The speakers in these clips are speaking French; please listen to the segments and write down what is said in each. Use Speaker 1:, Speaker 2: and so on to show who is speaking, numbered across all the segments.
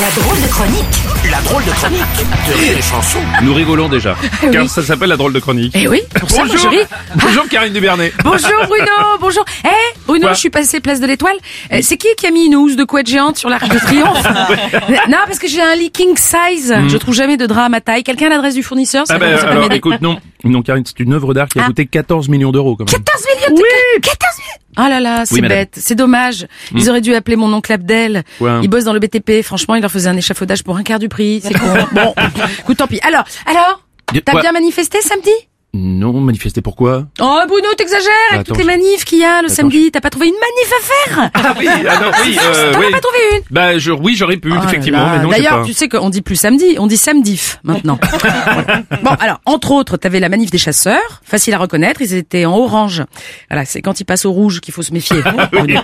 Speaker 1: La drôle de chronique
Speaker 2: La drôle de chronique de Rire et Chanson.
Speaker 3: Nous rigolons déjà,
Speaker 4: oui.
Speaker 3: car ça s'appelle la drôle de chronique.
Speaker 4: Eh oui, pour ça, moi, je
Speaker 3: Bonjour,
Speaker 4: ris.
Speaker 3: bonjour Karine Dubernet.
Speaker 4: Bonjour Bruno, bonjour. Eh Bruno,
Speaker 3: Quoi
Speaker 4: je suis passé place de l'Étoile. Euh, c'est qui qui a mis une housse de couette géante sur l'arc de triomphe Non, parce que j'ai un lit king size. Je trouve jamais de drap à ma taille. Quelqu'un a l'adresse du fournisseur ça
Speaker 3: Hmm. Ah ben
Speaker 4: peut
Speaker 3: alors écoute, non, non Karine, c'est une œuvre d'art qui a
Speaker 4: Ah.
Speaker 3: coûté 14 millions d'euros quand même.
Speaker 4: 14 millions de... Oui 14 millions Oh là là, c'est
Speaker 3: Oui,
Speaker 4: bête, c'est dommage. Ils auraient dû appeler mon oncle Abdel. Il bosse dans le BTP. Franchement, il leur faisait un échafaudage pour un quart du prix. C'est con. bon, écoute, tant pis. Alors, alors, t'as bien manifesté samedi?
Speaker 3: Non, manifester pourquoi?
Speaker 4: Oh Bruno, t'exagères avec
Speaker 3: Attends,
Speaker 4: toutes les manifs qu'il y a le samedi. T'as pas trouvé une manif à faire?
Speaker 3: Ah oui, ah non, oui, euh,
Speaker 4: T'en
Speaker 3: oui.
Speaker 4: as pas trouvé une
Speaker 3: Bah je, oui, j'aurais pu,
Speaker 4: Oh là
Speaker 3: effectivement,
Speaker 4: là.
Speaker 3: mais non, j'ai
Speaker 4: D'ailleurs,
Speaker 3: pas.
Speaker 4: tu sais qu'on dit plus samedi, on dit samedif maintenant. Voilà. Bon, alors, entre autres, t'avais la manif des chasseurs, facile à reconnaître, ils étaient en orange. Voilà, c'est quand ils passent au rouge qu'il faut se méfier.
Speaker 3: Oui,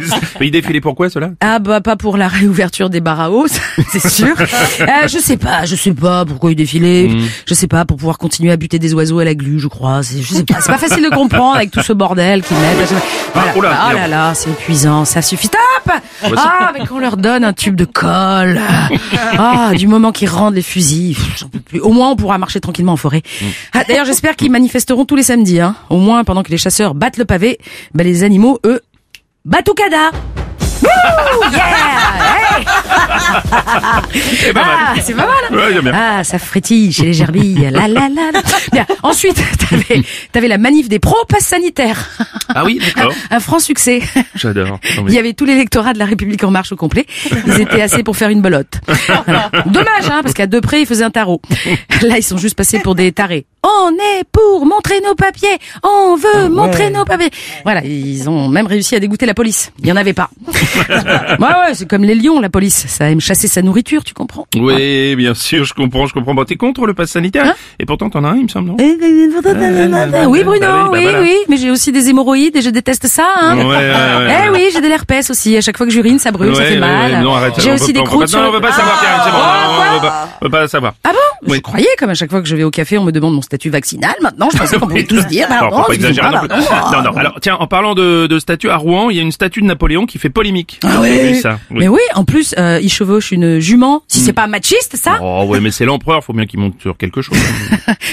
Speaker 3: mais il défilait pourquoi cela
Speaker 4: Ah bah pas pour la réouverture des bars à eau, ça, c'est sûr. Euh, je sais pas, je sais pas pourquoi ils défilaient.
Speaker 3: Hmm.
Speaker 4: Je sais pas pour pouvoir continuer à buter des oiseaux à la glu, je crois. C'est, je sais pas, c'est pas facile de comprendre avec tout ce bordel qu'ils mettent. Voilà.
Speaker 3: Ah, oula,
Speaker 4: oh là
Speaker 3: merde.
Speaker 4: là, c'est épuisant, ça suffit. Stop Ah, mais qu'on leur donne un tube de colle. Ah, du moment qu'ils rendent les fusils, j'en peux plus. Au moins, on pourra marcher tranquillement en forêt.
Speaker 3: Hmm.
Speaker 4: Ah, d'ailleurs, j'espère qu'ils manifesteront tous les samedis. Hein. Au moins, pendant que les chasseurs battent le pavé, bah, les animaux, eux, Batucada Wouh Yeah Hey
Speaker 3: C'est pas mal.
Speaker 4: Ah, c'est pas mal hein
Speaker 3: Ouais, j'aime bien.
Speaker 4: Ah, ça frétille chez les gerbilles. La la la la. Bien. Ensuite, t'avais, t'avais la manif des pros pass sanitaires.
Speaker 3: Ah oui, d'accord.
Speaker 4: Un franc succès.
Speaker 3: J'adore. Non,
Speaker 4: Il y avait tout l'électorat de la République en marche au complet. Ils étaient assez pour faire une belote. Voilà. Dommage, hein, parce qu'à deux près, ils faisaient un tarot. Là, ils sont juste passés pour des tarés. On est pour montrer nos papiers. On veut montrer nos papiers. Voilà, ils ont même réussi à dégoûter la police. Il y en avait pas. ouais, ouais, c'est comme les lions, la police. Ça aime chasser sa nourriture, tu comprends?
Speaker 3: Oui, bien sûr, je comprends, je comprends. Bon, t'es contre le pass sanitaire
Speaker 4: Hein?
Speaker 3: Et pourtant, t'en as un, il me semble, non?
Speaker 4: Oui, Bruno,
Speaker 3: Bah oui, bah
Speaker 4: oui,
Speaker 3: voilà.
Speaker 4: oui, mais j'ai aussi des hémorroïdes et je déteste ça. Hein.
Speaker 3: Ouais, ouais, ouais,
Speaker 4: eh oui, j'ai de l'herpès aussi. À chaque fois que j'urine, ça brûle, ça fait mal.
Speaker 3: ouais, non, arrête,
Speaker 4: j'ai aussi
Speaker 3: peut
Speaker 4: des croûtes
Speaker 3: Non, on veut pas savoir, Karine, c'est bon.
Speaker 4: Ah,
Speaker 3: on veut pas, on veut pas savoir.
Speaker 4: Ah bon? Je croyais comme à chaque fois que je vais au café, on me demande mon statut vaccinal. Maintenant, je pensais qu'on pouvait tous dire.
Speaker 3: Non,
Speaker 4: Pardon,
Speaker 3: faut pas exagérer non plus. Non, non. Alors, tiens, en parlant de, de statue à Rouen, il y a une statue de Napoléon qui fait polémique.
Speaker 4: Ah oui.
Speaker 3: vu ça Oui.
Speaker 4: Mais oui, en plus, euh, il chevauche une jument. Si c'est pas machiste, ça
Speaker 3: Oh ouais, mais c'est l'empereur, faut bien qu'il monte sur quelque chose.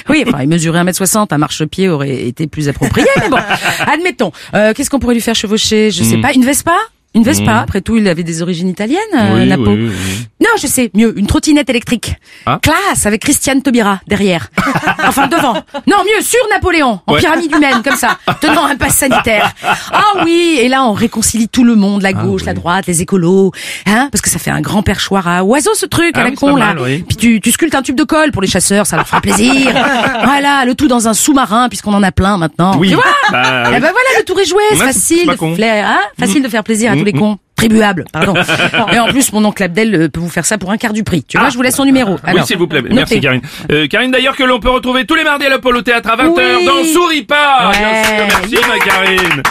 Speaker 4: Oui, enfin, il mesurait 1m60, un marchepied aurait été plus approprié, mais bon, admettons. Euh, Qu'est-ce qu'on pourrait lui faire chevaucher? Je sais
Speaker 3: Hmm.
Speaker 4: pas, une Vespa? Une Vespa, après tout, il avait des origines italiennes, euh,
Speaker 3: Oui,
Speaker 4: Napo.
Speaker 3: oui, oui.
Speaker 4: Non, je sais, mieux, une trottinette électrique.
Speaker 3: Ah.
Speaker 4: Classe, avec Christiane Taubira, derrière. enfin, devant. Non, mieux, sur Napoléon, en
Speaker 3: Ouais.
Speaker 4: pyramide humaine, comme ça, tenant un pass sanitaire. Ah oui, et là, on réconcilie tout le monde, la gauche,
Speaker 3: oui.
Speaker 4: la droite, les écolos, hein, parce que ça fait un grand perchoir à oiseaux, ce truc,
Speaker 3: Ah
Speaker 4: à la
Speaker 3: oui,
Speaker 4: con, là.
Speaker 3: mal, oui.
Speaker 4: Puis tu, tu sculptes un tube de colle pour les chasseurs, ça leur fera plaisir. voilà, le tout dans un sous-marin, puisqu'on en a plein maintenant.
Speaker 3: Oui.
Speaker 4: Tu vois
Speaker 3: Bah,
Speaker 4: ben voilà, le tour est joué, c'est facile, de hein, facile de faire plaisir à tous les
Speaker 3: Mm,
Speaker 4: cons. Pardon. Et en plus, mon oncle Abdel euh, peut vous faire ça pour un quart du prix. Tu vois,
Speaker 3: Ah.
Speaker 4: je vous laisse son numéro.
Speaker 3: Oui, s'il vous plaît.
Speaker 4: notez.
Speaker 3: Merci, Karine. Euh, Karine, d'ailleurs, que l'on peut retrouver tous les mardis à l'Apollo Théâtre à 20h
Speaker 4: Oui.
Speaker 3: dans Souris pas.
Speaker 4: Ouais.
Speaker 3: Merci, ma Karine.